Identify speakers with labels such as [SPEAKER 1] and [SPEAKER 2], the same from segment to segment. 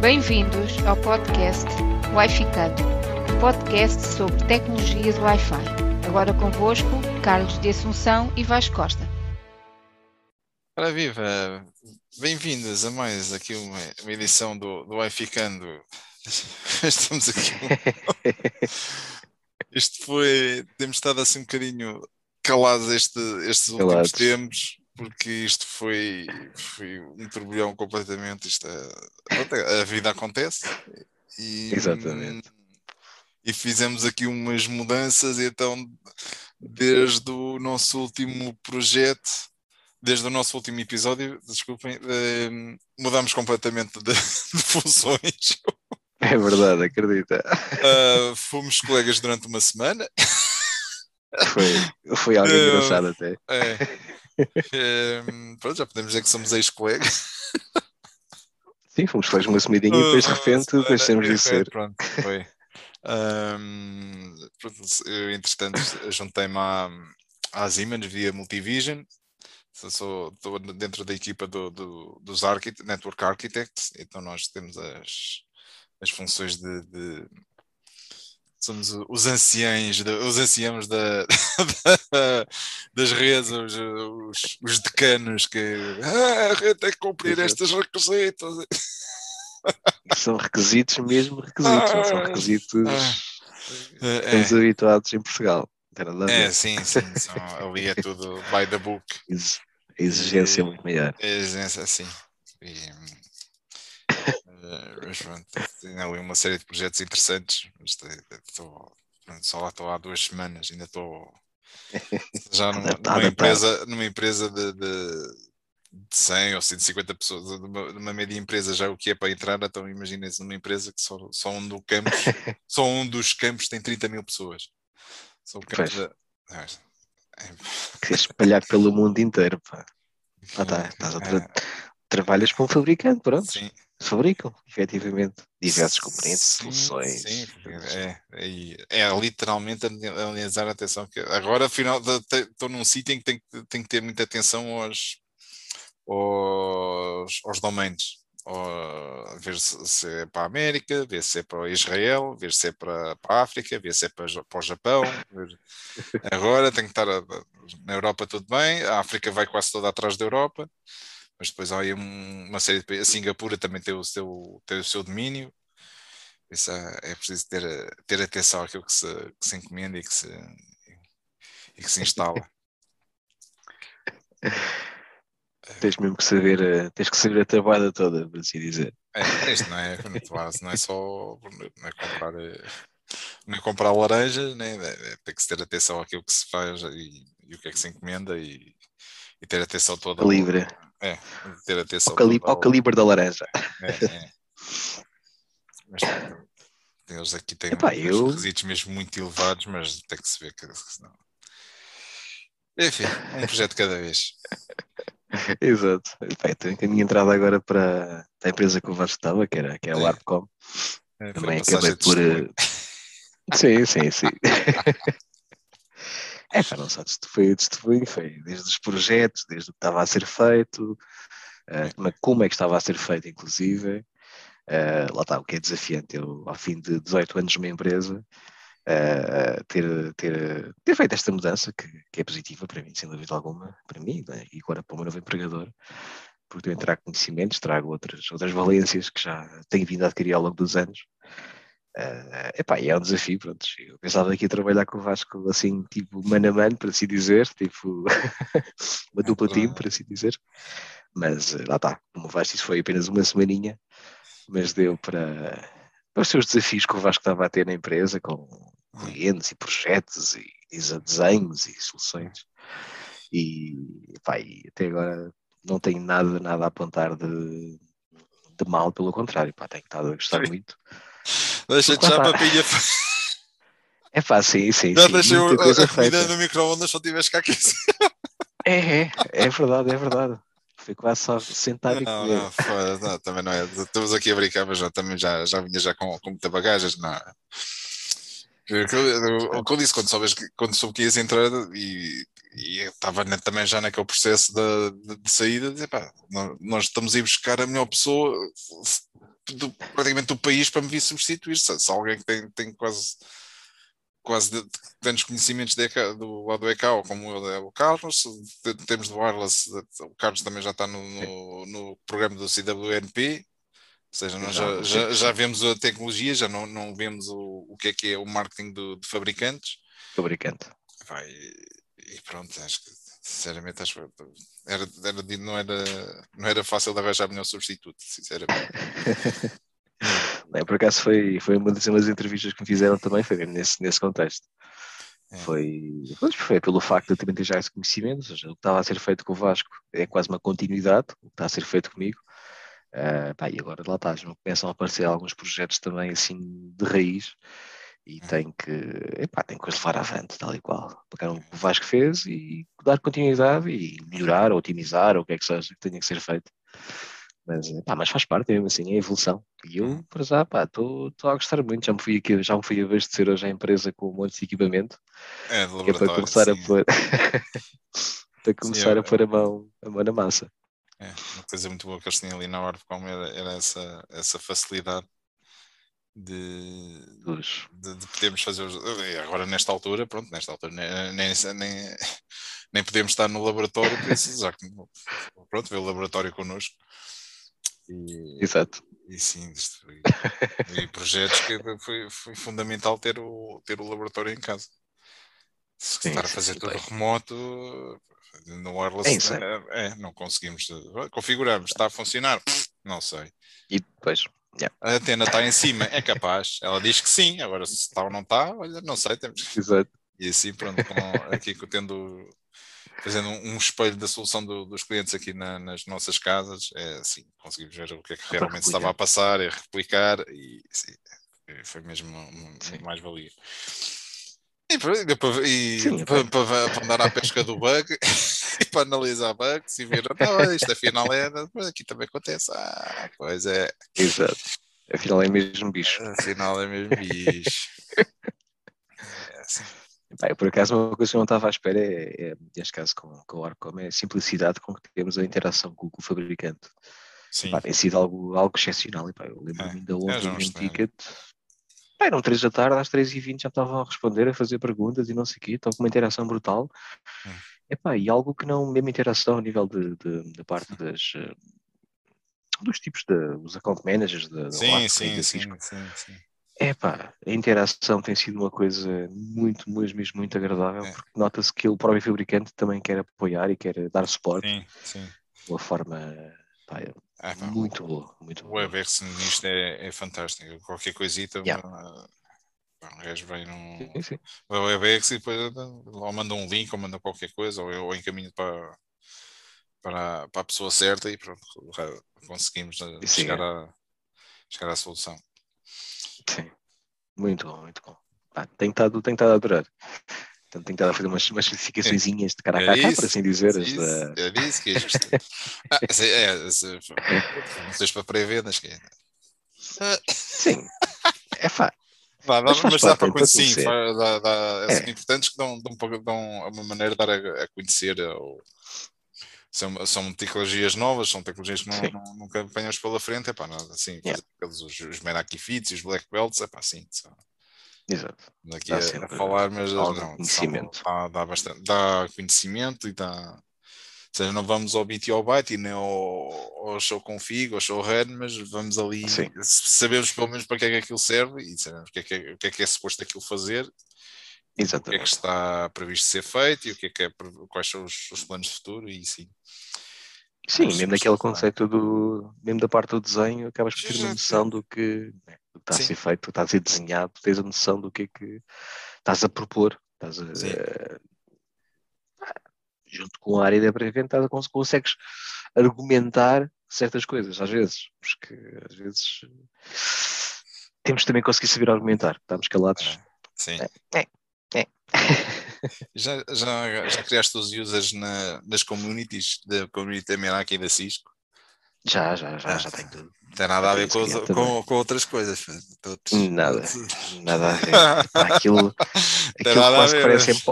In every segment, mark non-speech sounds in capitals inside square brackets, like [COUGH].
[SPEAKER 1] Bem-vindos ao podcast Wi-Ficando, um podcast sobre tecnologia do Wi-Fi. Agora convosco, Carlos de Assunção e Vasco Costa.
[SPEAKER 2] Ora viva, bem-vindos a mais aqui uma, uma edição do, do Wi-Ficando. [LAUGHS] Estamos aqui. [LAUGHS] Isto foi. Temos estado assim um bocadinho calados este, estes últimos
[SPEAKER 3] Calados.
[SPEAKER 2] tempos, porque isto foi, foi um turbilhão completamente. Isto é- a vida acontece. E,
[SPEAKER 3] Exatamente.
[SPEAKER 2] E fizemos aqui umas mudanças, e então, desde o nosso último projeto, desde o nosso último episódio, desculpem, eh, mudámos completamente de, [LAUGHS] de funções.
[SPEAKER 3] É verdade, acredita.
[SPEAKER 2] Uh, fomos colegas durante uma semana.
[SPEAKER 3] Foi, foi algo
[SPEAKER 2] Não.
[SPEAKER 3] engraçado até.
[SPEAKER 2] É. Um, pronto, já podemos dizer que somos ex-colegas.
[SPEAKER 3] Sim, fomos fazer uma semidinha e depois de repente deixamos de ser.
[SPEAKER 2] Pronto, foi. Um, pronto, eu, entretanto, juntei-me à, à Siemens via Multivision. Sou- Estou dentro da equipa do, do- dos archit- Network Architects, então nós temos as, as funções de, de- somos os anciães, os anciãos da, [LAUGHS] da- das redes, os, os, os decanos que ah, a rede tem que cumprir
[SPEAKER 3] Exato.
[SPEAKER 2] estes requisitos.
[SPEAKER 3] São requisitos mesmo requisitos, não são
[SPEAKER 2] Ah,
[SPEAKER 3] requisitos
[SPEAKER 2] É,
[SPEAKER 3] estamos habituados em Portugal. A
[SPEAKER 2] é, sim, sim, são- ali é tudo by the book.
[SPEAKER 3] Ex- A exigência é
[SPEAKER 2] E-
[SPEAKER 3] muito maior.
[SPEAKER 2] É exigência, assim. E, tem ali uma série de projetos interessantes. mas pronto, só lá estou há duas semanas, ainda estou [LAUGHS] já numa, numa empresa, numa empresa de, de, de 100 ou 150 pessoas, de uma, de uma média empresa já o que é para entrar, então imaginem-se numa empresa que só, só um do campus, [LAUGHS] só um dos campos tem 30 mil pessoas. Só o campus da- Ah, é-
[SPEAKER 3] é espalhado pelo mundo inteiro. Pá. Ah, tá, [LAUGHS] estás a tra- Trabalhas para um fabricante, pronto.
[SPEAKER 2] Sim,
[SPEAKER 3] Fabricam, efetivamente, diversos componentes,
[SPEAKER 2] Sim,
[SPEAKER 3] soluções.
[SPEAKER 2] Sim, é, é, é literalmente analisar a atenção. Que agora, afinal, estou num sítio em que tenho, que- tenho que ter muita atenção aos, aos, aos domínios. Ou, ver se, é para a América, ver se é para Israel, ver se é para, para a África, ver se é para, para o Japão. Agora tenho que estar a- na Europa tudo bem, a África vai quase toda atrás da Europa, mas depois há aí um- uma série de países. A Singapura também tem o seu, tem o seu domínio. Isso é, é preciso ter, ter atenção àquilo que se, que se encomenda e que se, e que se instala. [LAUGHS]
[SPEAKER 3] Tens mesmo que saber, tens que saber a trabalhada toda, por assim dizer.
[SPEAKER 2] É, isto não é, não é só não é comprar, eh, não é comprar laranjas, né? Tem que ter atenção àquilo que se faz e, e o que é que se encomenda e, e ter atenção toda
[SPEAKER 3] Calibre.
[SPEAKER 2] É, ter atenção
[SPEAKER 3] Ao, cali ao calibre da laranja.
[SPEAKER 2] É, é. Mas pronto, eles aqui têm
[SPEAKER 3] Epá,
[SPEAKER 2] uns
[SPEAKER 3] eu-
[SPEAKER 2] requisitos mesmo muito elevados, mas tem que se ver que senão. Enfim, um projeto de cada vez. [LAUGHS]
[SPEAKER 3] Exato. Epá, tenho a minha entrada agora para a empresa que eu Vasco estava, que era, que o
[SPEAKER 2] É.
[SPEAKER 3] Arpcom.
[SPEAKER 2] É, foi
[SPEAKER 3] Também acabei por. eh, Sim, sim, sim. [LAUGHS] É, não só foi testemunho, foi desde os projetos, desde o que estava a ser feito, eh, como, é, como é que estava a ser feito, inclusive. Eh, lá está, o que é desafiante, eu, ao fim de 18 anos numa empresa, eh, ter, ter, ter feito esta mudança, que, que é positiva para mim, sem dúvida alguma, para mim, né, e agora para o meu novo empregador, porque eu trago conhecimentos, trago outras, outras valências que já tenho vindo a adquirir ao longo dos anos. Eh, epá, e é um desafio, pronto. Eu pensava que ia trabalhar com o Vasco assim, tipo, mano a mano, para assim dizer, tipo, [LAUGHS] uma dupla
[SPEAKER 2] claro.
[SPEAKER 3] time, para assim dizer. Mas eh, lá está, como o Vasco isso foi apenas uma semaninha, mas deu para, para os seus desafios que o Vasco estava a ter na empresa, com clientes e projetos e, e desenhos e soluções. E, epá, e até agora não tenho nada, nada a apontar de, de mal, pelo contrário, pá, tenho estado a gostar
[SPEAKER 2] Sim.
[SPEAKER 3] muito.
[SPEAKER 2] Deixa-te já
[SPEAKER 3] está.
[SPEAKER 2] papinha.
[SPEAKER 3] É pá, sim, sim,
[SPEAKER 2] Já
[SPEAKER 3] sim,
[SPEAKER 2] deixei
[SPEAKER 3] muita
[SPEAKER 2] a
[SPEAKER 3] coisa
[SPEAKER 2] a comida
[SPEAKER 3] feita.
[SPEAKER 2] no micro-ondas só tiveste cá aquecer.
[SPEAKER 3] É, é, é verdade, é verdade. Foi quase só sentar e
[SPEAKER 2] Não,
[SPEAKER 3] comer.
[SPEAKER 2] não, não, também não é. Estamos aqui a brincar, mas já, também já, já vinha já com, com muita bagagem. Não. O que eu- o que eu disse quando, soubes quando soube que ias entrar e, e estava também já naquele processo de, de, de saída, dizer, pá, nós estamos a ir buscar a melhor pessoa do, praticamente do país para me vir substituir. Se, se alguém que tem, tem quase quase de, tantos conhecimentos de, do lado do ECAO como é o Carlos, temos do Wireless, o Carlos também já está no, no, no programa do CWNP, ou seja, nós já, já, já, vemos a tecnologia, já não, não vemos o, o que é que é o marketing do, de fabricantes.
[SPEAKER 3] Fabricante.
[SPEAKER 2] Vai, e pronto, acho que sinceramente acho que era, era, não, era, não era fácil de arranjar melhor substituto, sinceramente. [LAUGHS]
[SPEAKER 3] Não, por acaso foi, foi uma das, uma das entrevistas que me fizeram também, foi nesse, nesse contexto. É. Foi, foi pelo facto de eu também ter já esse conhecimento, ou seja, o que estava a ser feito com o Vasco é quase uma continuidade, o que está a ser feito comigo. Uh, pá, e agora lá está, começam a aparecer alguns projetos também assim de raiz e é. tem que, epá, tem que os levar avante, tal e qual. Pegar o que o Vasco fez e dar continuidade e melhorar, otimizar, ou o que é que seja que tenha que ser feito. Mas, pá, mas faz parte mesmo assim, é a evolução. E eu, para já, estou a gostar muito. Já me fui aqui, já me fui a abastecer hoje a empresa com um monte de equipamento.
[SPEAKER 2] É, de é [LAUGHS] [LAUGHS]
[SPEAKER 3] para começar sim. a pôr, para começar sim, a pôr a mão, a mão na massa.
[SPEAKER 2] É, uma coisa muito boa que eles tinham ali na Orfcom era, era essa, essa facilidade de, de, de, podermos fazer os, agora nesta altura, pronto, nesta altura nem, nem, nem, [LAUGHS] nem podemos estar no laboratório, por isso, já que, pronto, ver o laboratório connosco
[SPEAKER 3] e, Exato.
[SPEAKER 2] E sim, e, e projetos que foi, foi fundamental ter o, ter o laboratório em casa. Se sim, estar a fazer sim, tudo bem. remoto, no wireless, é, é, é, não conseguimos. Configuramos, está a funcionar? Não sei.
[SPEAKER 3] E depois, yeah.
[SPEAKER 2] a antena está em cima, é capaz. Ela diz que sim, agora se está ou não está, olha, não sei. Temos...
[SPEAKER 3] Exato.
[SPEAKER 2] E assim, pronto, com, aqui tendo fazendo um, espelho da solução do, dos clientes aqui na, nas nossas casas, é assim, conseguimos ver o que é que realmente estava a passar, é replicar e sim, foi mesmo muito mais-valia. E, e sim, para, para, para, andar à pesca do bug [LAUGHS] e para analisar bugs e ver, não, isto afinal é, aqui também acontece. Ah, pois é.
[SPEAKER 3] Exato. Afinal é mesmo bicho.
[SPEAKER 2] Afinal é mesmo bicho. [LAUGHS] é assim.
[SPEAKER 3] Bem, por acaso, uma coisa que eu não estava à espera é, é neste caso com, com o Arcom, é a simplicidade com que temos a interação com, com o fabricante. Sim. Pá, tem sido algo, algo excepcional. E, pá, eu lembro-me é, ainda ontem um ticket. Pá, eram 3 da tarde, às 3h20 já estavam a responder, a fazer perguntas e não sei o quê, estão com uma interação brutal. Hum. Epá, e algo que não, mesmo interação a nível de, de, da parte das, eh, dos tipos de, os account managers da
[SPEAKER 2] sim, sim, sim, sim, sim.
[SPEAKER 3] É pá, a interação tem sido uma coisa muito, mesmo, mesmo muito agradável, é. porque nota-se que o próprio fabricante também quer apoiar e quer dar suporte
[SPEAKER 2] sim, sim.
[SPEAKER 3] de uma forma pá, é, pá, muito o, boa. Muito
[SPEAKER 2] o WebEx nisto é, é fantástico. Qualquer coisita, yeah. um gajo vem num WebEx e depois ou manda um link ou manda qualquer coisa, ou, ou encaminho para, para, para a pessoa certa e pronto, conseguimos eh, chegar, é. a, chegar à solução.
[SPEAKER 3] Sim, muito bom, muito bom. Ah, tem estado tem estado a adorar. Então tenho estado a fazer umas, umas de cara a cara, é por assim dizer. Isso,
[SPEAKER 2] da... É isso que é justo. [LAUGHS] ah, é, é, não sei para pré-vendas. Que é.
[SPEAKER 3] Sim, é fá.
[SPEAKER 2] Dá, dá, mas, mas dá para conhecer, sim, dá, dá, é. importantes que dão, dão, dão uma maneira de dar a, a conhecer ou, são, são tecnologias novas, são tecnologias que não, não, nunca apanhamos pela frente, é pá, nada, assim, yeah. os, os Meraki Fits e os Black Belts, é pá, assim, são,
[SPEAKER 3] Exato.
[SPEAKER 2] Daqui a, a, falar, mas não,
[SPEAKER 3] conhecimento.
[SPEAKER 2] Dá, dá, bastante, dá conhecimento e dá. Ou seja, não vamos ao bit e ao byte e nem ao, ao show config, ao show run, mas vamos ali, Sim. sabemos pelo menos para que é que aquilo serve e sabemos o que é que é, o que é, que é suposto aquilo fazer
[SPEAKER 3] Exatamente.
[SPEAKER 2] o que é que está previsto ser feito e o que é que é, quais são os, os planos de futuro e sim.
[SPEAKER 3] Sim, mesmo daquele conceito do, mesmo da parte do desenho, acabas por ter uma noção do que, né, do que está sim. a ser feito, está a ser desenhado, tens a noção do que é que estás a propor, estás a, uh, junto com a área da pré-venda, consegues argumentar certas coisas, às vezes, porque às vezes temos também que conseguir saber argumentar, estamos calados.
[SPEAKER 2] É, sim.
[SPEAKER 3] É, é, é. [LAUGHS]
[SPEAKER 2] já, já, já criaste os users na, nas communities da community da Meraki e da Cisco?
[SPEAKER 3] Já, já, já, ah, já tenho tudo.
[SPEAKER 2] Não tem nada a ver com, com, com, outras coisas.
[SPEAKER 3] Todos. Nada, [LAUGHS] nada a ver. aquilo aquilo quase parece,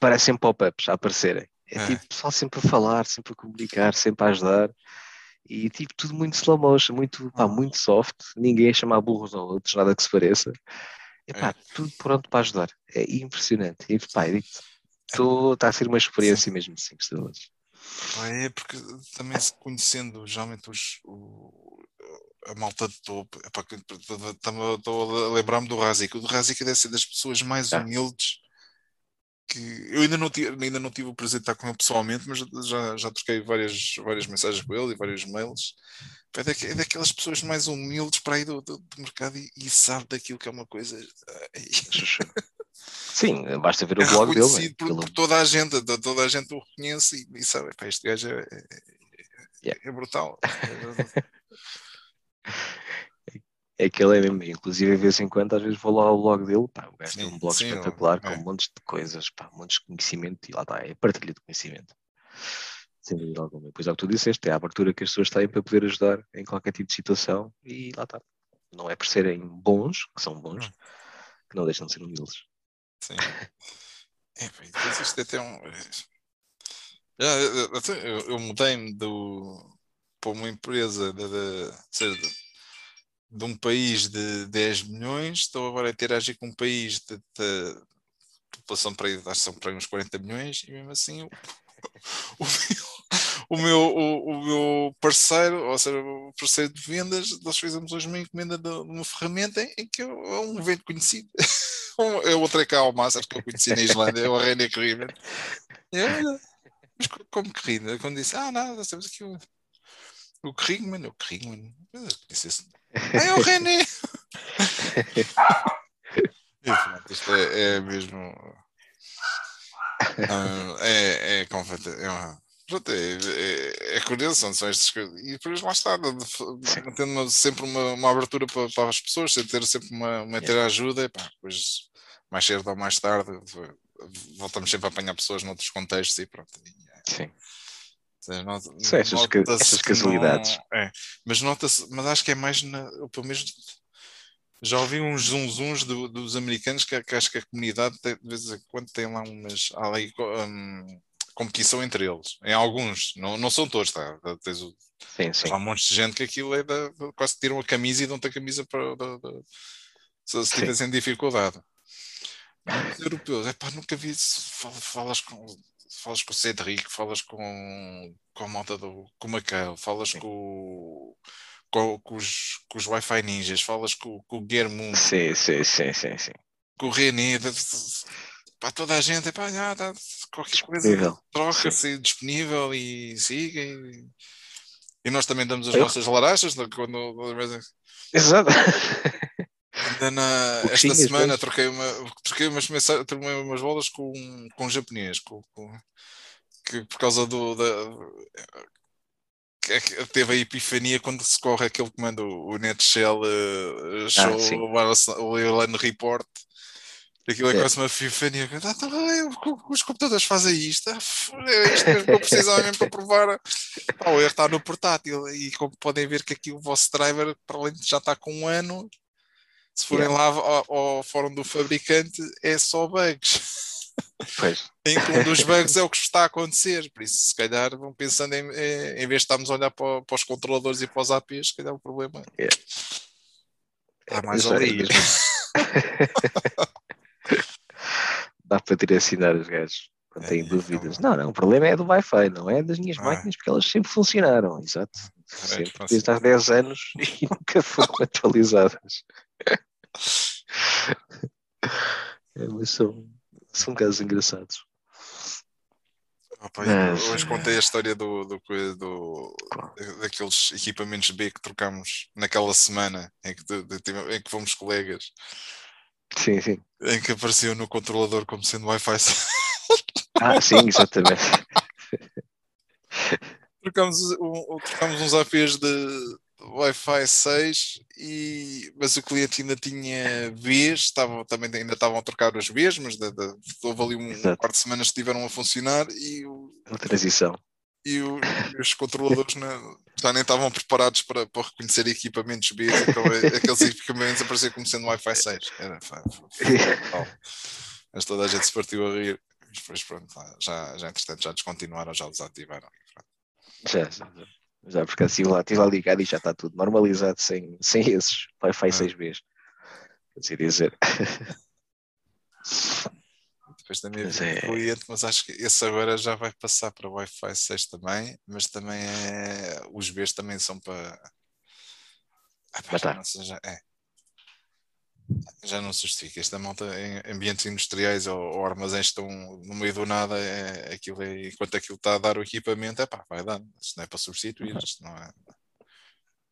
[SPEAKER 3] parecem pop-ups a aparecerem. É,
[SPEAKER 2] É.
[SPEAKER 3] tipo pessoal sempre a falar, sempre a comunicar, sempre a ajudar. E tipo, tudo muito slow motion, muito, pá, muito soft, ninguém a chamar burros ou outros, nada que se pareça. E pá,
[SPEAKER 2] É.
[SPEAKER 3] tudo pronto para ajudar. É impressionante. E pá, está a ser uma experiência mesmo de 5 estrelas.
[SPEAKER 2] Pá, É porque também conhecendo geralmente os, o- a malta de topo, estou a lembrar-me do Razik. O do Razik deve ser das pessoas mais
[SPEAKER 3] Ah.
[SPEAKER 2] humildes que eu ainda não, tive, ainda não tive o prazer de estar com ele pessoalmente, mas já, já troquei várias, várias mensagens com ele e vários mails. É, é daquelas pessoas mais humildes para aí do, do, do mercado e, e sabe daquilo que é uma coisa. [LAUGHS]
[SPEAKER 3] Sim, basta ver
[SPEAKER 2] é
[SPEAKER 3] o blog dele. né?
[SPEAKER 2] reconhecido por, por toda a gente, to- toda a gente o reconhece e, e sabe, pá, este gajo é, é-
[SPEAKER 3] Yeah.
[SPEAKER 2] é brutal. [LAUGHS]
[SPEAKER 3] É que ele é mesmo, inclusive de vez em quando, às vezes vou lá ao blog dele, pá, o gajo tem um blog
[SPEAKER 2] sim,
[SPEAKER 3] espetacular
[SPEAKER 2] é.
[SPEAKER 3] com montes de coisas, pá, montes de conhecimento e lá está, é partilha de conhecimento. Sem dúvida alguma. Pois é o que tu disseste, é a abertura que as pessoas têm para poder ajudar em qualquer tipo de situação e lá está. Não é por serem bons, que são bons,
[SPEAKER 2] Hum.
[SPEAKER 3] que não deixam de ser humildes.
[SPEAKER 2] Sim. É, pá, e depois isto até é um. Já, eu, até eu- eu mudei-me do, para uma empresa de, de, de, de um país de 10 milhões, estou agora a interagir com um país de, população para aí, são para uns 40 milhões, e mesmo assim o, [LAUGHS] o meu, o, meu, o, o meu parceiro, ou seja, o parceiro de vendas, nós fizemos hoje uma encomenda de, uma ferramenta em, que é um evento conhecido. [LAUGHS] Um- É o Trecal Master que eu conheci na Islândia, é o René Krimen. E eu, olha, mas co- como Krimen? Quando disse, ah, nada, temos aqui o, o Krimen, o. Eu disse assim, ah, é o René. [LAUGHS] Isto é, é mesmo. ah, é, é, é, pronto, é, é, é curioso, são, estas coisas. E depois lá está, mantendo uma- sempre uma, uma abertura para, para as pessoas, sem ter sempre uma, uma ter ajuda, e pá, depois mais cedo ou mais tarde voltamos sempre a apanhar pessoas noutros contextos e pronto. E, é,
[SPEAKER 3] Sim. estas ca-
[SPEAKER 2] nota-se
[SPEAKER 3] estas
[SPEAKER 2] que não-
[SPEAKER 3] casualidades.
[SPEAKER 2] é, mas nota-se, mas acho que é mais na, pelo menos já ouvi uns zunzuns do- dos americanos que, que acho que a comunidade tem- de vez em quando tem lá umas há ali, hum, competição entre eles. Em alguns, não, não são todos, tá? Tens o-
[SPEAKER 3] Sim, sim.
[SPEAKER 2] Há um monte de gente que aquilo é da, quase tiram a camisa e dão-te a camisa para da- da- se, tivessem dificuldade. Os europeus, é pá, nunca vi isso. Fal- Falas com, falas com o Cedric, falas com, com a malta do com o Macau, falas
[SPEAKER 3] Sim.
[SPEAKER 2] com, com, com os, com os Wi-Fi ninjas, falas com, com o Guilherme,
[SPEAKER 3] Sim, sim, sim, sim, sim.
[SPEAKER 2] com o René, pá, toda a gente, é pá, já, tá, qualquer coisa, troca-se disponível e siga. E, e nós também damos as
[SPEAKER 3] Eu-
[SPEAKER 2] nossas larachas quando,
[SPEAKER 3] Exato.
[SPEAKER 2] Ainda na, esta
[SPEAKER 3] Pouquinhas,
[SPEAKER 2] semana troquei, uma, troquei umas, troquei umas bolas com, com um japonês, com, com- que por causa do. Da, teve a epifania quando se corre aquele comando, o Netshell uh, show,
[SPEAKER 3] sim.
[SPEAKER 2] o, Airline Report. Aquilo é
[SPEAKER 3] É.
[SPEAKER 2] quase uma epifania. Ah, tá os computadores fazem isto. Ah, É isto mesmo que eu precisava mesmo para provar. Pá, o erro está no portátil. E como podem ver que aqui o vosso driver, para além de já está com um ano, se forem lá ao, ao fórum do fabricante, é só bugs.
[SPEAKER 3] Pois. [LAUGHS]
[SPEAKER 2] Um dos bugs é o que está a acontecer. Por isso, se calhar, vão pensando em, em, em vez de estarmos a olhar para, para os controladores e para os APs, se calhar o problema
[SPEAKER 3] É.
[SPEAKER 2] está mais
[SPEAKER 3] é
[SPEAKER 2] ali. [LAUGHS]
[SPEAKER 3] Dá para direcionar os gajos quando
[SPEAKER 2] É,
[SPEAKER 3] têm
[SPEAKER 2] é,
[SPEAKER 3] dúvidas. Não, não, o problema é do Wi-Fi, não é das minhas
[SPEAKER 2] Ah.
[SPEAKER 3] máquinas, porque elas sempre funcionaram, exato. Sempre, desde há 10 anos [LAUGHS] e nunca foram [LAUGHS] atualizadas. [LAUGHS] É, mas são, são casos engraçados.
[SPEAKER 2] Opa,
[SPEAKER 3] Mas-
[SPEAKER 2] Hoje contei a história do, do, do- daqueles equipamentos B que trocámos naquela semana em que, de- de- em que fomos colegas,
[SPEAKER 3] Sim, sim.
[SPEAKER 2] em que apareceu no controlador como sendo Wi-Fi.
[SPEAKER 3] Ah, sim, exatamente. [LAUGHS]
[SPEAKER 2] trocámos, um, trocámos uns APs de Wi-Fi 6, e, mas o cliente ainda tinha Bs, estavam, também ainda estavam a trocar os Bs, mas de, houve ali um,
[SPEAKER 3] Exato.
[SPEAKER 2] quarto de semana que estiveram a funcionar e, o-
[SPEAKER 3] A transição.
[SPEAKER 2] E, o- os controladores não- já nem estavam preparados para, para reconhecer equipamentos B, então aqueles equipamentos apareciam como sendo Wi-Fi 6. Era, foi, foi, foi. Mas toda a gente se partiu a rir. Depois, pronto, já, já entretanto, já descontinuaram, já desativaram.
[SPEAKER 3] Já, já, já. Porque assim lá, estive ligado e já está tudo normalizado sem, sem esses Wi-Fi
[SPEAKER 2] É.
[SPEAKER 3] 6Bs. Quer dizer.
[SPEAKER 2] Depois também
[SPEAKER 3] Mas
[SPEAKER 2] havia
[SPEAKER 3] é-
[SPEAKER 2] cliente, mas acho que esse agora já vai passar para Wi-Fi 6 também, mas também é. Os Bs também são para. Ah, pá, já
[SPEAKER 3] Matar.
[SPEAKER 2] não já, é. Já não se justifica. Esta malta em ambientes industriais ou, ou armazéns estão no meio do nada, é, aquilo é, enquanto aquilo está a dar o equipamento, é pá, vai dar. Isto não é para substituir, isto não é.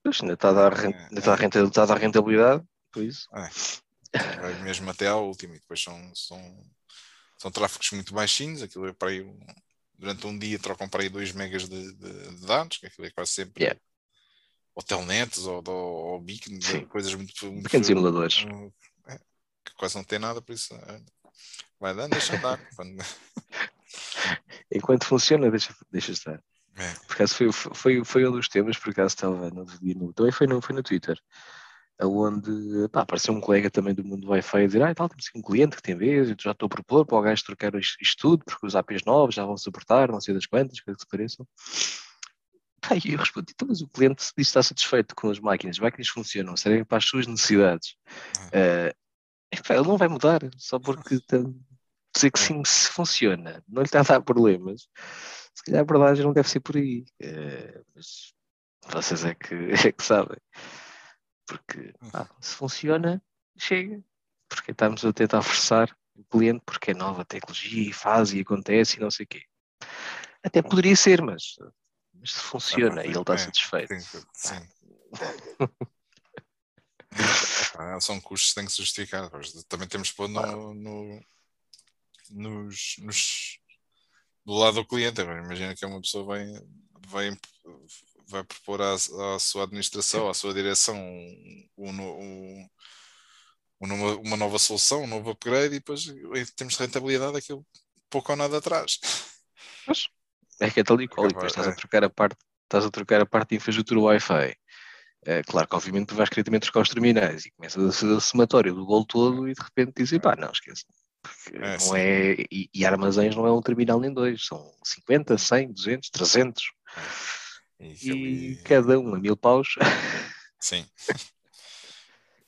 [SPEAKER 3] Pois, ainda está a dar, ainda está a dar rentabilidade, por isso.
[SPEAKER 2] vai mesmo até ao último e depois são, são, são tráfegos muito baixinhos, aquilo é para aí durante um dia trocam para aí 2 megas de, de- de dados, que aquilo é quase sempre
[SPEAKER 3] Yeah.
[SPEAKER 2] ou telnets ou, ou, ou beacon,
[SPEAKER 3] Sim.
[SPEAKER 2] coisas muito, muito
[SPEAKER 3] Pequenos emuladores.
[SPEAKER 2] é, que quase não tem nada, por isso é, vai dando, deixa andar. [LAUGHS] Quando- [LAUGHS]
[SPEAKER 3] Enquanto funciona, deixa, deixa estar.
[SPEAKER 2] é,
[SPEAKER 3] Por acaso foi, foi, foi um dos temas, por acaso estava no, no também foi no, foi no Twitter, onde pá, apareceu um colega também do mundo do Wi-Fi a dizer, ah, e tal, temos aqui um cliente que tem vez, eu já estou a propor para o gajo trocar isto, tudo, porque os APs novos já vão suportar, não sei das quantas, coisas que se pareçam. Pá, e eu respondi, então, mas o cliente diz que está satisfeito com as máquinas, as máquinas funcionam, servem para as suas necessidades. Eh, epá, ele não vai mudar, só porque tem- dizer que sim, se funciona, não lhe está a dar problemas, se calhar a verdade não deve ser por aí. Eh, mas vocês é que, [LAUGHS] é que sabem. Porque ah, se funciona, chega. Porque estamos a tentar forçar o cliente porque é nova tecnologia e faz e acontece e não sei o quê. Até poderia ser, mas, mas se funciona e ele está
[SPEAKER 2] é,
[SPEAKER 3] satisfeito.
[SPEAKER 2] que- sim. [LAUGHS] Epá, são custos que têm que se justificar. Também temos que pôr no, no- nos, nos- do lado do cliente. Imagina que uma pessoa vai, vai, vai propor à, à sua administração, à sua direção, um, um um- uma, nova solução, um novo upgrade, e depois em termos de rentabilidade, aquilo pouco ou nada atrás.
[SPEAKER 3] É que é tal e qual, e depois estás
[SPEAKER 2] é.
[SPEAKER 3] a trocar a parte, estás a trocar a parte de infraestrutura Wi-Fi. É, claro que obviamente tu vais querer também trocar os terminais e começas a fazer o somatório do bolo todo e de repente dizes, pá, não, esquece. Porque
[SPEAKER 2] É,
[SPEAKER 3] não
[SPEAKER 2] sim.
[SPEAKER 3] é, e, e armazéns não é um terminal nem dois, são 50, 100, 200, 300
[SPEAKER 2] E,
[SPEAKER 3] e cada um a mil paus.
[SPEAKER 2] Sim.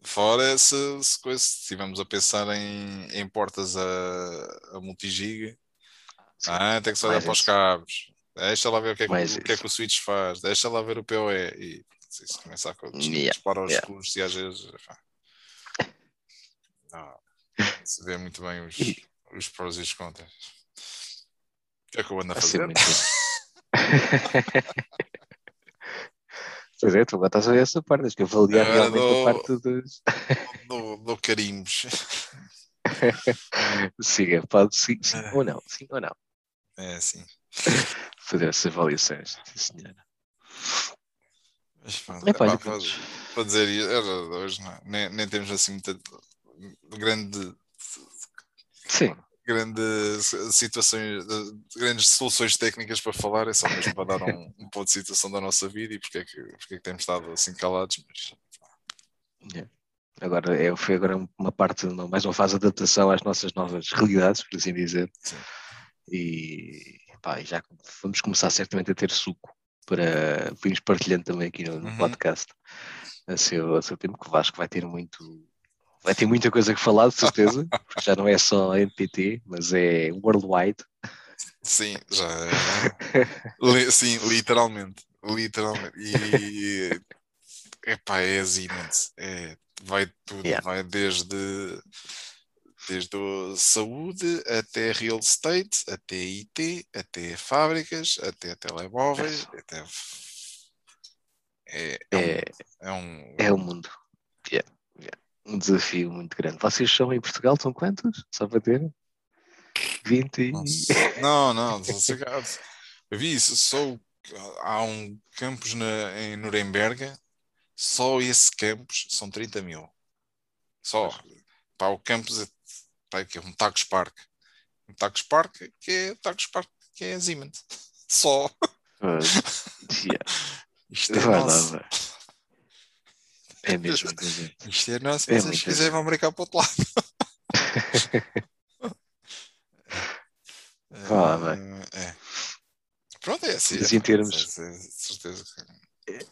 [SPEAKER 2] Fora se, se, coisa, estivermos a pensar em, em portas a, a multigiga,
[SPEAKER 3] Sim,
[SPEAKER 2] ah, tem que se olhar para os cabos, deixa lá ver o que é que, que, é que o switch faz, deixa lá ver o PoE e se isso começa a
[SPEAKER 3] Yeah,
[SPEAKER 2] disparar os
[SPEAKER 3] yeah.
[SPEAKER 2] custos e às vezes não, se vê muito bem os, os prós e os contras. O que é que eu ando a fazer? [LAUGHS]
[SPEAKER 3] Pois é, tu agora estás a ver essa parte, tens que avaliar
[SPEAKER 2] Agora
[SPEAKER 3] realmente
[SPEAKER 2] dou-
[SPEAKER 3] a parte dos. [LAUGHS]
[SPEAKER 2] Dou, dou carimbos. [LAUGHS]
[SPEAKER 3] Siga, pode sim, sim ou não, sim ou não.
[SPEAKER 2] É assim.
[SPEAKER 3] Fazer essas avaliações, sim senhora.
[SPEAKER 2] Mas pronto,
[SPEAKER 3] Epá,
[SPEAKER 2] para,
[SPEAKER 3] pronto.
[SPEAKER 2] para dizer isso, era hoje não é? nem, nem temos assim muita grande,
[SPEAKER 3] Sim,
[SPEAKER 2] grande situações, grandes soluções técnicas para falar, é só mesmo para dar um, um ponto de situação da nossa vida e porque é que, porque é que temos estado assim calados, mas
[SPEAKER 3] agora é, foi agora uma parte, uma- mais uma fase de adaptação às nossas novas realidades, por assim dizer.
[SPEAKER 2] Sim.
[SPEAKER 3] E, pá, já vamos começar certamente a ter suco para irmos partilhando também aqui no, no
[SPEAKER 2] Uhum.
[SPEAKER 3] podcast a seu, a seu tempo, que o Vasco vai ter muito. Vai ter muita coisa que falar, de certeza, porque já não é só NPT, mas é worldwide.
[SPEAKER 2] sim, já li- sim, literalmente, literalmente. E epá, é eximante, é, vai tudo,
[SPEAKER 3] Yeah.
[SPEAKER 2] vai desde desde saúde até real estate, até IT, até fábricas, até telemóveis, até é, é,
[SPEAKER 3] É,
[SPEAKER 2] um, é um
[SPEAKER 3] é o mundo. Um desafio muito grande. Vocês são em Portugal, são quantos? Só para ter? 20 e...
[SPEAKER 2] Não, não, eu vi isso, o- há um campus na, em Nuremberg, só esse campus são 30 mil. Só. Pá, o campus é, pá, que é um Tacos Park. Um Tacos Park que é Tacos Park que é Siemens. [LAUGHS] Só.
[SPEAKER 3] Ah, [LAUGHS] yeah.
[SPEAKER 2] Isto é
[SPEAKER 3] Vai lá,
[SPEAKER 2] nosso.
[SPEAKER 3] vai. É mesmo, [LAUGHS] gente.
[SPEAKER 2] Isto é nosso.
[SPEAKER 3] É
[SPEAKER 2] Vocês quiserem vão brincar para o outro lado. [LAUGHS]
[SPEAKER 3] Vá lá, bem. [LAUGHS]
[SPEAKER 2] É. Pronto, é assim.
[SPEAKER 3] Mas
[SPEAKER 2] é,
[SPEAKER 3] em termos-
[SPEAKER 2] é, é, certeza que-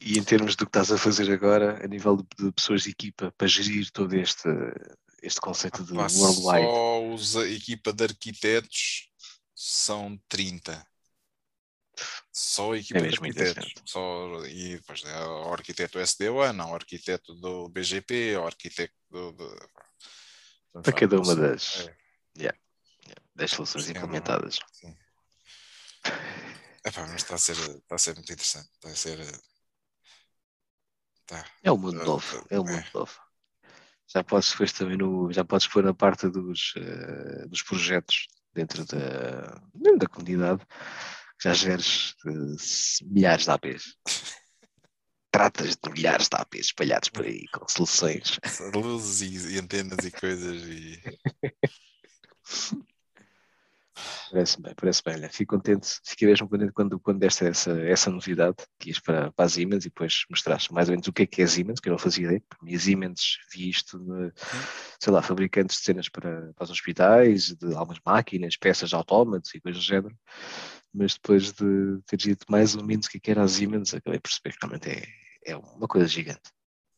[SPEAKER 3] E em termos do que estás a fazer agora, a nível de, de pessoas de equipa, para gerir todo este, este conceito de
[SPEAKER 2] Pá,
[SPEAKER 3] worldwide.
[SPEAKER 2] Só a equipa de arquitetos são 30. Só equipa
[SPEAKER 3] É
[SPEAKER 2] de arquitetos. Só, e depois é o arquiteto SD1, o arquiteto do BGP, o arquiteto do. do-
[SPEAKER 3] Para cada uma das,
[SPEAKER 2] É.
[SPEAKER 3] yeah, yeah, das soluções
[SPEAKER 2] Sim, é
[SPEAKER 3] implementadas.
[SPEAKER 2] Epá, mas está a, ser, está a ser muito interessante. Está a ser. Está.
[SPEAKER 3] É o mundo
[SPEAKER 2] É,
[SPEAKER 3] novo, é o
[SPEAKER 2] é.
[SPEAKER 3] mundo novo. Já podes depois também no, já podes pôr na parte dos, eh, dos projetos dentro da, dentro da comunidade, já geres s- milhares de APs. Tratas de milhares de APs espalhados por aí, com soluções.
[SPEAKER 2] Luzes e, e antenas e coisas e. [LAUGHS]
[SPEAKER 3] Parece bem, parece bem. Olha, fico contente, fiquei mesmo contente quando, quando deste essa, essa novidade, que ias para, para a Siemens e depois mostraste mais ou menos o que é que é a Siemens, que eu não fazia ideia, porque a minha Siemens vi isto, de, sei lá, fabricantes de cenas para, para os hospitais, de algumas máquinas, peças de autómatos e coisas do género, mas depois de ter dito mais ou menos o que é que era a Siemens, acabei por perceber que realmente é, é uma coisa gigante.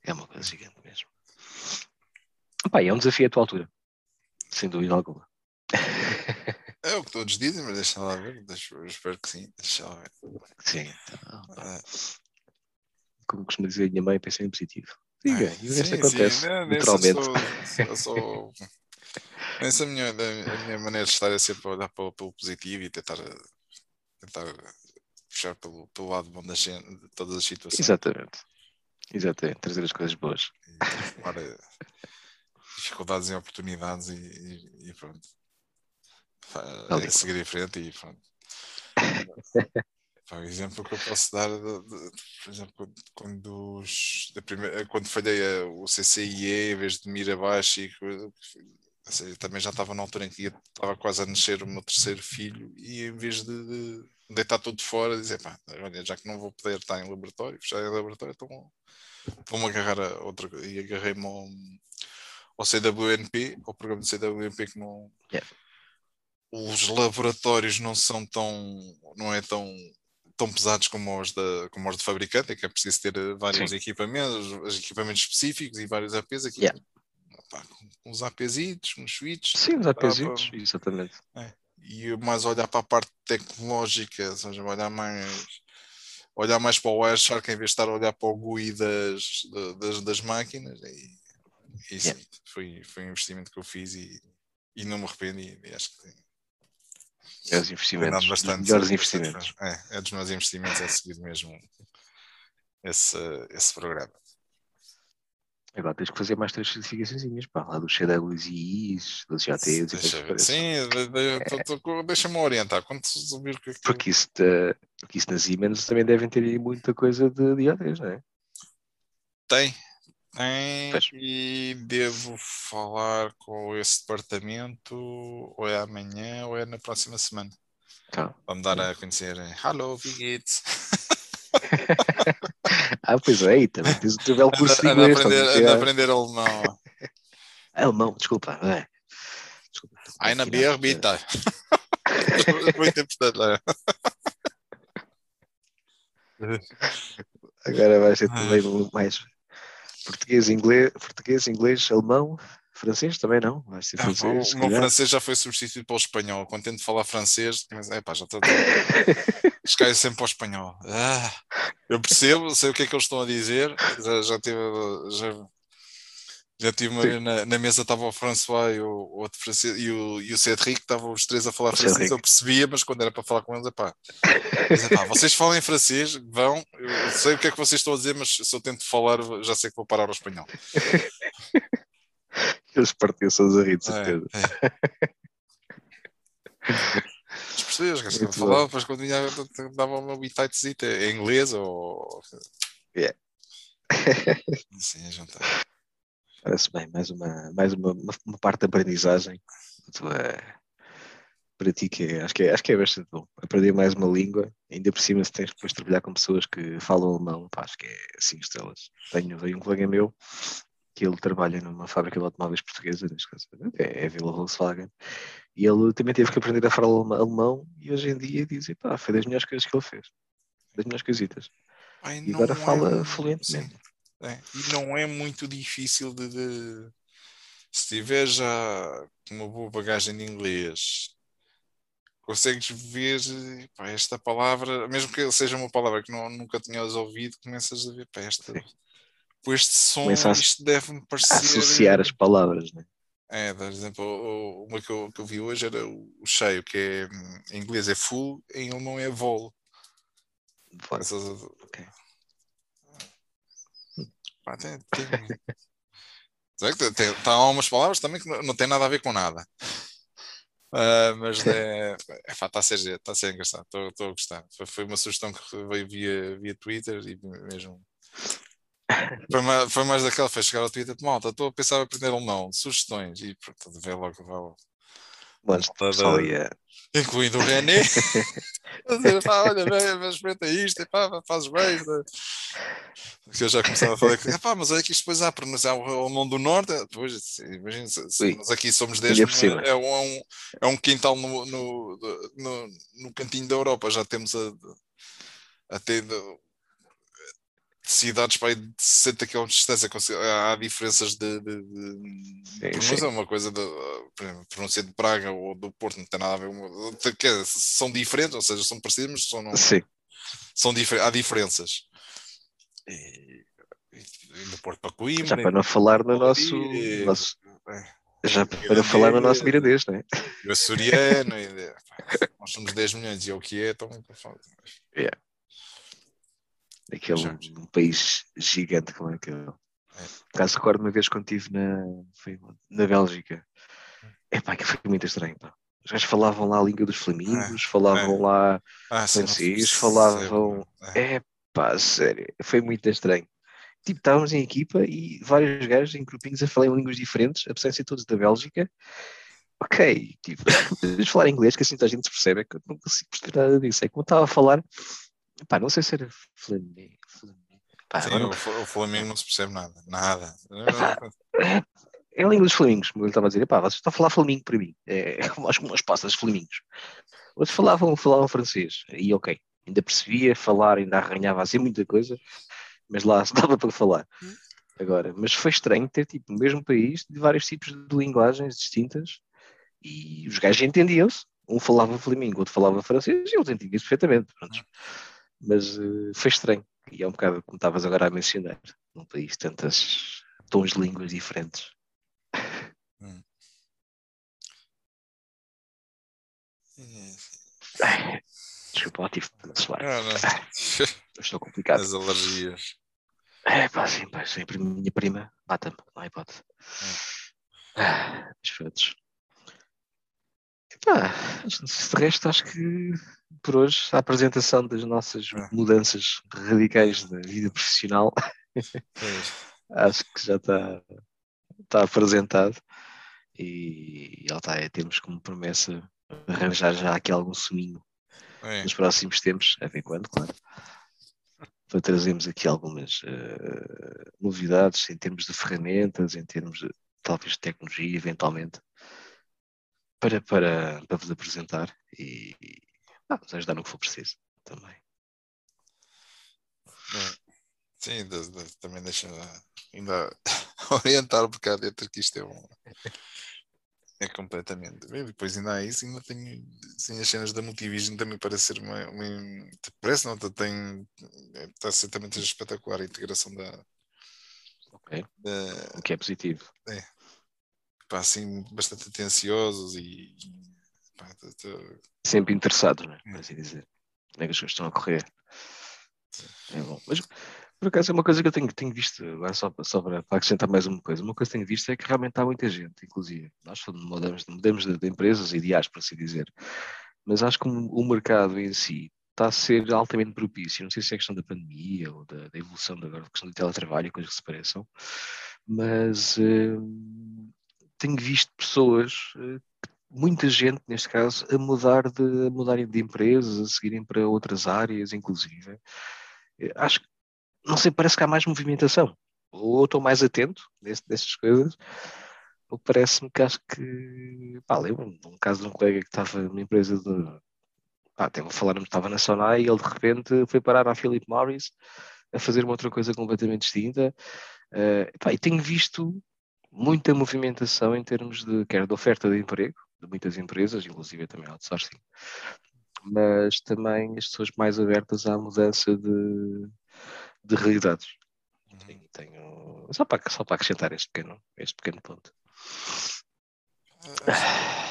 [SPEAKER 3] É uma coisa gigante mesmo. Pá, é um desafio à tua altura, sem dúvida alguma.
[SPEAKER 2] É o que todos dizem, mas deixa lá ver. Deixa, eu espero que sim. Deixa lá ver.
[SPEAKER 3] Sim. então, pá.
[SPEAKER 2] Ah,
[SPEAKER 3] como costuma dizer a minha mãe, pensei em positivo. Diga,
[SPEAKER 2] ah,
[SPEAKER 3] e o resto
[SPEAKER 2] sim,
[SPEAKER 3] acontece,
[SPEAKER 2] sim, né,
[SPEAKER 3] naturalmente.
[SPEAKER 2] sou- sou- sou- Essa é a minha, a minha maneira de estar é sempre olhar pelo, pelo positivo e tentar, tentar puxar pelo, pelo lado bom das, de todas as situações.
[SPEAKER 3] Exatamente. Exatamente, trazer as coisas boas.
[SPEAKER 2] E transformar eh, dificuldades em oportunidades e, e- e pronto. É seguir em frente e pronto. [LAUGHS] Pá, O exemplo que eu posso dar, de- de- por exemplo, quando, quando, os- primeira, quando falhei a- o CCIE, em vez de me ir abaixo, e, seja, também já estava na altura em que estava quase a nascer o meu terceiro filho, e em vez de, de deitar tudo fora, dizer, pá, olha, já que não vou poder estar em laboratório, fechar em laboratório, então vou-me agarrar a outra coisa. E agarrei-me ao, ao CWNP, ao programa de CWNP que não.
[SPEAKER 3] Yeah.
[SPEAKER 2] Os laboratórios não são tão. não é tão tão pesados como os, da, como os de fabricante, é que é preciso ter eh, vários
[SPEAKER 3] Sim.
[SPEAKER 2] equipamentos, os equipamentos específicos e vários APs aqui.
[SPEAKER 3] Yeah.
[SPEAKER 2] Pá, com uns APzitos, uns switches,
[SPEAKER 3] Sim, os
[SPEAKER 2] dá
[SPEAKER 3] APzitos,
[SPEAKER 2] para-
[SPEAKER 3] exatamente.
[SPEAKER 2] e mais olhar para a parte tecnológica, ou seja, olhar mais olhar mais para o Wireshark em vez de estar a olhar para o GUI das, da- das, das máquinas e, e sim,
[SPEAKER 3] Yeah.
[SPEAKER 2] foi, foi um investimento que eu fiz e, e não me arrependo e, acho que tem,
[SPEAKER 3] investimentos.
[SPEAKER 2] dado
[SPEAKER 3] os
[SPEAKER 2] bastante.
[SPEAKER 3] melhores investimentos.
[SPEAKER 2] É, é dos meus investimentos é seguir mesmo esse, esse programa.
[SPEAKER 3] Agora tens que fazer mais três certificações, pá, lá dos dos GATs e
[SPEAKER 2] Deixa
[SPEAKER 3] coisas
[SPEAKER 2] ver.
[SPEAKER 3] parecem.
[SPEAKER 2] Sim, tô- deixa-me orientar. Quando subir que é que
[SPEAKER 3] Porque isso, da- porque isso nas Siemens também devem ter aí muita coisa de, de GATs, não é?
[SPEAKER 2] Tem, tem
[SPEAKER 3] Pois.
[SPEAKER 2] e devo falar com esse departamento ou é amanhã ou é na próxima semana.
[SPEAKER 3] Tá.
[SPEAKER 2] Vamos dar a conhecer. Hello, geht's? [LAUGHS] [LAUGHS]
[SPEAKER 3] Ah, pois é, também tens o teu belo curso de
[SPEAKER 2] Anda a
[SPEAKER 3] inglês.
[SPEAKER 2] aprender,
[SPEAKER 3] a
[SPEAKER 2] anda aprender alemão.
[SPEAKER 3] Alemão, desculpa. É. desculpa estou
[SPEAKER 2] Eine
[SPEAKER 3] confinado.
[SPEAKER 2] Bier, bitte. Muito importante. lá.
[SPEAKER 3] Agora vai ser
[SPEAKER 2] Ah.
[SPEAKER 3] também muito mais português, inglês, português, inglês, alemão, francês também não. Vai ser
[SPEAKER 2] Ah,
[SPEAKER 3] francês.
[SPEAKER 2] o meu francês já foi substituído pelo espanhol. Quando tento falar francês, mas é pá, já [LAUGHS] Escaio sempre para o espanhol. Ah, eu percebo, sei o que é que eles estão a dizer. Já, já tive. Já, já tive uma na, na mesa, estava o François e o, o outro francês e o, e o Cédric, estavam os três a falar
[SPEAKER 3] O
[SPEAKER 2] francês. Eu percebia, mas quando era para falar com eles, é pá. vocês falam em francês, vão. Eu sei o que é que vocês estão a dizer, mas se eu tento falar, já sei que vou parar ao espanhol. [LAUGHS]
[SPEAKER 3] Eles partiam-se a rir, de
[SPEAKER 2] É,
[SPEAKER 3] certeza.
[SPEAKER 2] é. Mas [LAUGHS] gajos que eu falava, depois quando vinha, dava uma bititezita em inglês ou.
[SPEAKER 3] Yeah. [LAUGHS]
[SPEAKER 2] Sim, a jantar.
[SPEAKER 3] Parece bem, mais uma, mais uma, uma, parte de aprendizagem tua, para ti que é, acho, que é, acho que é bastante bom. Aprender mais uma língua, ainda por cima se tens depois trabalhar com pessoas que falam alemão, pá, acho que é 5 estrelas. Tenho, tenho um colega meu que ele trabalha numa fábrica de automóveis portuguesa, neste caso é, é Vila Volkswagen, E ele também teve que aprender a falar alemão e hoje em dia diz, pá, foi das melhores coisas que ele fez. Das melhores coisitas.
[SPEAKER 2] Ai,
[SPEAKER 3] E agora
[SPEAKER 2] não
[SPEAKER 3] fala
[SPEAKER 2] é-
[SPEAKER 3] fluentemente.
[SPEAKER 2] é. E não é muito difícil de, de- Se tiver já uma boa bagagem de inglês, consegues ver pá, esta palavra, mesmo que seja uma palavra que não, nunca tinhas ouvido, começas a ver pá, esta,
[SPEAKER 3] Sim.
[SPEAKER 2] Com este som,
[SPEAKER 3] Começa a-
[SPEAKER 2] isto deve-me parecer.
[SPEAKER 3] associar as palavras, né?
[SPEAKER 2] É, por exemplo, uma que eu, que eu vi hoje era o, cheio, que é em inglês é full, em alemão é vol. Essas-
[SPEAKER 3] Ok.
[SPEAKER 2] Pá, tem, tem... [LAUGHS] Tem, tem há umas palavras também que não, não têm nada a ver com nada. Ah, mas é, é pá, está a ser, está a ser engraçado, estou estou a gostar. Foi, foi uma sugestão que veio via, via Twitter e mesmo. Foi mais, foi mais daquela, foi chegar ao Twitter, malta, estou a pensar em aprender alemão, sugestões, e pronto, vê logo.
[SPEAKER 3] Mas o
[SPEAKER 2] Malta
[SPEAKER 3] pessoal ia.
[SPEAKER 2] incluindo o [LAUGHS] René, [LAUGHS] a dizer, pá, olha, vem, vem, experimenta isto, e pá, fazes bem. né? Que eu já começava a falar, que, pá, mas olha que isto depois há pronunciar o alemão do norte, depois, imagina, se, se
[SPEAKER 3] Ui.
[SPEAKER 2] nós aqui somos 10,
[SPEAKER 3] Ainda por cima.
[SPEAKER 2] é, um, é um- é um quintal no, no, no, no cantinho da Europa, já temos a, a ter cidades para aí de 60 km de distância, há diferenças de, de, de
[SPEAKER 3] Sim,
[SPEAKER 2] pronúncia,
[SPEAKER 3] sim.
[SPEAKER 2] uma coisa de, por exemplo, pronúncia de Praga ou do Porto não tem nada a ver, uma- são diferentes, ou seja, são parecidas, mas são, não,
[SPEAKER 3] Sim.
[SPEAKER 2] são difer- há diferenças. E, e do Porto para Coimbra,
[SPEAKER 3] Já para não falar no nosso.
[SPEAKER 2] e-
[SPEAKER 3] nosso-
[SPEAKER 2] é,
[SPEAKER 3] já para não falar no nosso Miradês, não é?
[SPEAKER 2] e o açoriano, e, nós somos 10 milhões e é o que é, então [LAUGHS]
[SPEAKER 3] Aquele
[SPEAKER 2] Já.
[SPEAKER 3] um país gigante como é aquele.
[SPEAKER 2] É.
[SPEAKER 3] Caso recordo uma vez quando estive na, foi na Bélgica. É pá, que foi muito estranho, pá. Os gajos falavam lá a língua dos flamingos, falavam lá
[SPEAKER 2] ah,
[SPEAKER 3] francês, falavam.
[SPEAKER 2] é,
[SPEAKER 3] É pá, sério, foi muito estranho. Tipo, estávamos em equipa e vários gajos em grupinhos a falar em línguas diferentes, apesar de ser todos da Bélgica. Ok, tipo, [LAUGHS] podemos falar inglês, que assim a gente se percebe, é que eu não consigo perceber nada disso. É como eu estava a falar, pá, não sei se era Flamengo. Flamengo. Pá,
[SPEAKER 2] sim,
[SPEAKER 3] não-
[SPEAKER 2] o, Fla- o Flamengo não se percebe nada, nada. [LAUGHS]
[SPEAKER 3] É a língua dos flamingos, como ele estava a dizer. Pá, vocês estão a falar flamingo para mim. É [LAUGHS] acho que umas passas flamingos. Outros falavam, falavam francês. E ok, ainda percebia falar, ainda arranhava assim muita coisa, mas lá se [LAUGHS] dava para falar. Agora, mas foi estranho ter tipo no mesmo país de vários tipos de linguagens distintas e os gajos entendiam-se. Um falava flamingo, outro falava francês e eles entendiam-se perfeitamente. pronto. Mas eh, foi estranho. E é um bocado como estavas agora a mencionar. Num país tantas tons de línguas diferentes. Ai, [LAUGHS] Desculpa, tive de suar. [LAUGHS] Estou complicado.
[SPEAKER 2] As alergias.
[SPEAKER 3] É pá, sim, pá, sempre minha prima mata-me, não há hipótese. Ah, Mas pronto. Mas de resto, acho que por hoje a apresentação das nossas
[SPEAKER 2] É.
[SPEAKER 3] mudanças radicais da vida profissional [LAUGHS] acho que já está está apresentado e já está, é, temos como promessa arranjar já aqui algum suminho
[SPEAKER 2] É.
[SPEAKER 3] nos próximos tempos, a ver quando, claro, para trazermos aqui algumas eh, novidades em termos de ferramentas, em termos de talvez de tecnologia, eventualmente, para, para, para vos apresentar e ah, vos ajudar no que for preciso também.
[SPEAKER 2] Sim, de- de- também deixa ainda [LAUGHS] orientar um bocado entre que isto é um. É completamente. E depois ainda há isso, ainda tenho sim, as cenas da Multivision também parece ser uma. uma parece não, tem. Está a ser também espetacular a integração da.
[SPEAKER 3] Ok?
[SPEAKER 2] da
[SPEAKER 3] O que é positivo.
[SPEAKER 2] Pá, assim, bastante atenciosos e. pá, tô-
[SPEAKER 3] Sempre interessados, é?
[SPEAKER 2] Hum.
[SPEAKER 3] Por assim dizer. Como é que as coisas estão a correr. É bom. Mas, por acaso, é uma coisa que eu tenho, tenho visto, só, só para, para acrescentar mais uma coisa, uma coisa que tenho visto é que realmente há muita gente, inclusive, nós mudamos, mudamos de, de empresas de áreas, por assim dizer, mas acho que o, o mercado em si está a ser altamente propício, não sei se é questão da pandemia ou da, da evolução da, da questão do teletrabalho, coisas que se pareçam, mas hum, tenho visto pessoas eh, muita gente, neste caso, a mudar de a mudarem de empresas, a seguirem para outras áreas, inclusive. Eh, Acho que, não sei, parece que há mais movimentação. Ou estou mais atento nessas coisas, parece-me que acho que. Pá, lembro-me de um caso de um colega que estava numa empresa de. Ah, até vou falar, estava na Sonai e ele de repente foi parar à Philip Morris a fazer uma outra coisa completamente distinta. Uh, pá, e tenho visto muita movimentação em termos de, quer de oferta de emprego, de muitas empresas, inclusive também outsourcing, mas também as pessoas mais abertas à mudança de, de realidades. Uhum. Tenho, só, para, só para acrescentar este pequeno, este pequeno ponto.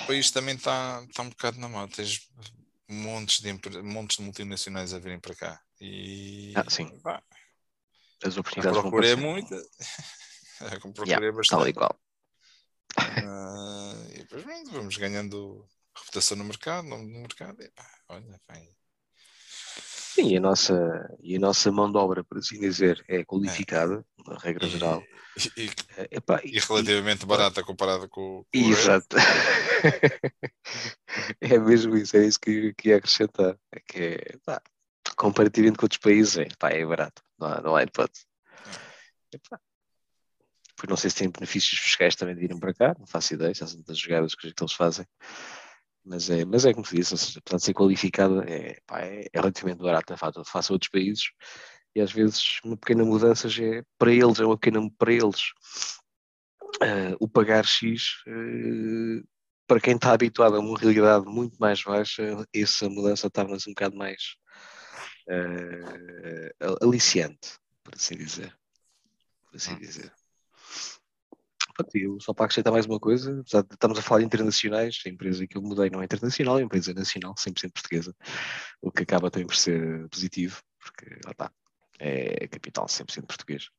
[SPEAKER 2] O país também está, está um bocado na mão. Tens montes de, montes de multinacionais a virem para cá. E,
[SPEAKER 3] ah, sim. Pá,
[SPEAKER 2] As oportunidades a procura é muita. [LAUGHS]
[SPEAKER 3] a procura yeah, é bastante. Tal e qual.
[SPEAKER 2] Uh, e depois vamos ganhando reputação no mercado, no, no mercado. E, pá, olha, bem,
[SPEAKER 3] Sim, e a nossa, e a nossa mão de obra, por assim dizer, é qualificada, é. na regra geral.
[SPEAKER 2] E, e, é, Epá, e relativamente e, barata comparada com, com
[SPEAKER 3] Exato. [LAUGHS] é mesmo isso, é isso que, que ia acrescentar. É que é, pá, comparativamente com outros países, é, pá, é barato, não há, não há hipótese. É. Porque não sei se tem benefícios fiscais também de virem para cá, não faço ideia, já são das jogadas que eles fazem. Mas é, mas é como se diz, ou seja, apesar de ser qualificado, é, pá, é, é relativamente barato face a outros países e às vezes uma pequena mudança já é, para eles, é uma pequena, para eles, uh, o pagar X, uh, para quem está habituado a uma realidade muito mais baixa, essa mudança torna-se um bocado mais uh, aliciante, por assim dizer. Por assim hum. dizer. Pronto, eu só para acrescentar mais uma coisa, apesar de estamos a falar de internacionais, a empresa que eu mudei não é internacional, é uma empresa nacional, 100% portuguesa, o que acaba também por ser positivo, porque lá está, é capital 100% português,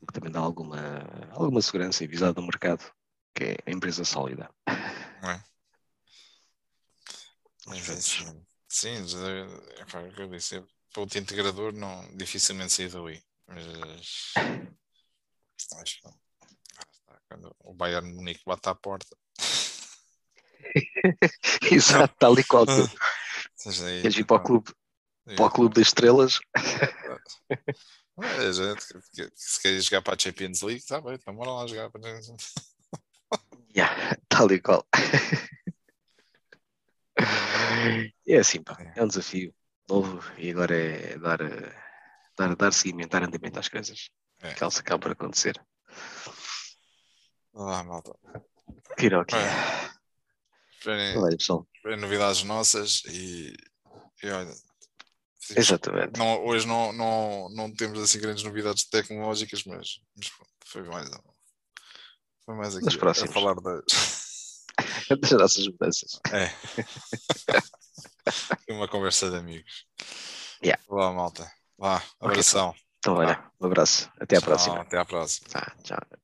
[SPEAKER 3] o que também dá alguma, alguma segurança e visada no mercado, que é a empresa sólida. Não é?
[SPEAKER 2] Mas, é sim, sim é, é, é, eu disse, para o integrador não, dificilmente sair daí, mas [LAUGHS] acho que quando o Bayern Munique bate à porta. [LAUGHS]
[SPEAKER 3] Exato, tal e qual. [LAUGHS] Queres ir para o clube, para o clube das estrelas?
[SPEAKER 2] É, gente, se quer jogar para a Champions League, está bem, então bora lá jogar para a Champions [LAUGHS]
[SPEAKER 3] yeah, Tal e qual. é assim, pá, é um desafio novo e agora é dar, dar, dar seguimento, dar andamento às coisas. É. Que elas acabam por acontecer.
[SPEAKER 2] Ah, malta.
[SPEAKER 3] Tira aqui.
[SPEAKER 2] Esperem, Olha, esperem novidades nossas e, e olha.
[SPEAKER 3] Exatamente.
[SPEAKER 2] Não, hoje não, não, não temos assim grandes novidades tecnológicas, mas, mas foi mais, foi mais aqui a falar das, [LAUGHS]
[SPEAKER 3] das nossas mudanças.
[SPEAKER 2] É. [LAUGHS] uma conversa de amigos.
[SPEAKER 3] Yeah.
[SPEAKER 2] Vá, malta. Vá, abração.
[SPEAKER 3] Okay, então, olha, um abraço. Até à
[SPEAKER 2] tchau,
[SPEAKER 3] próxima.
[SPEAKER 2] Até à próxima.
[SPEAKER 3] Tá, tchau.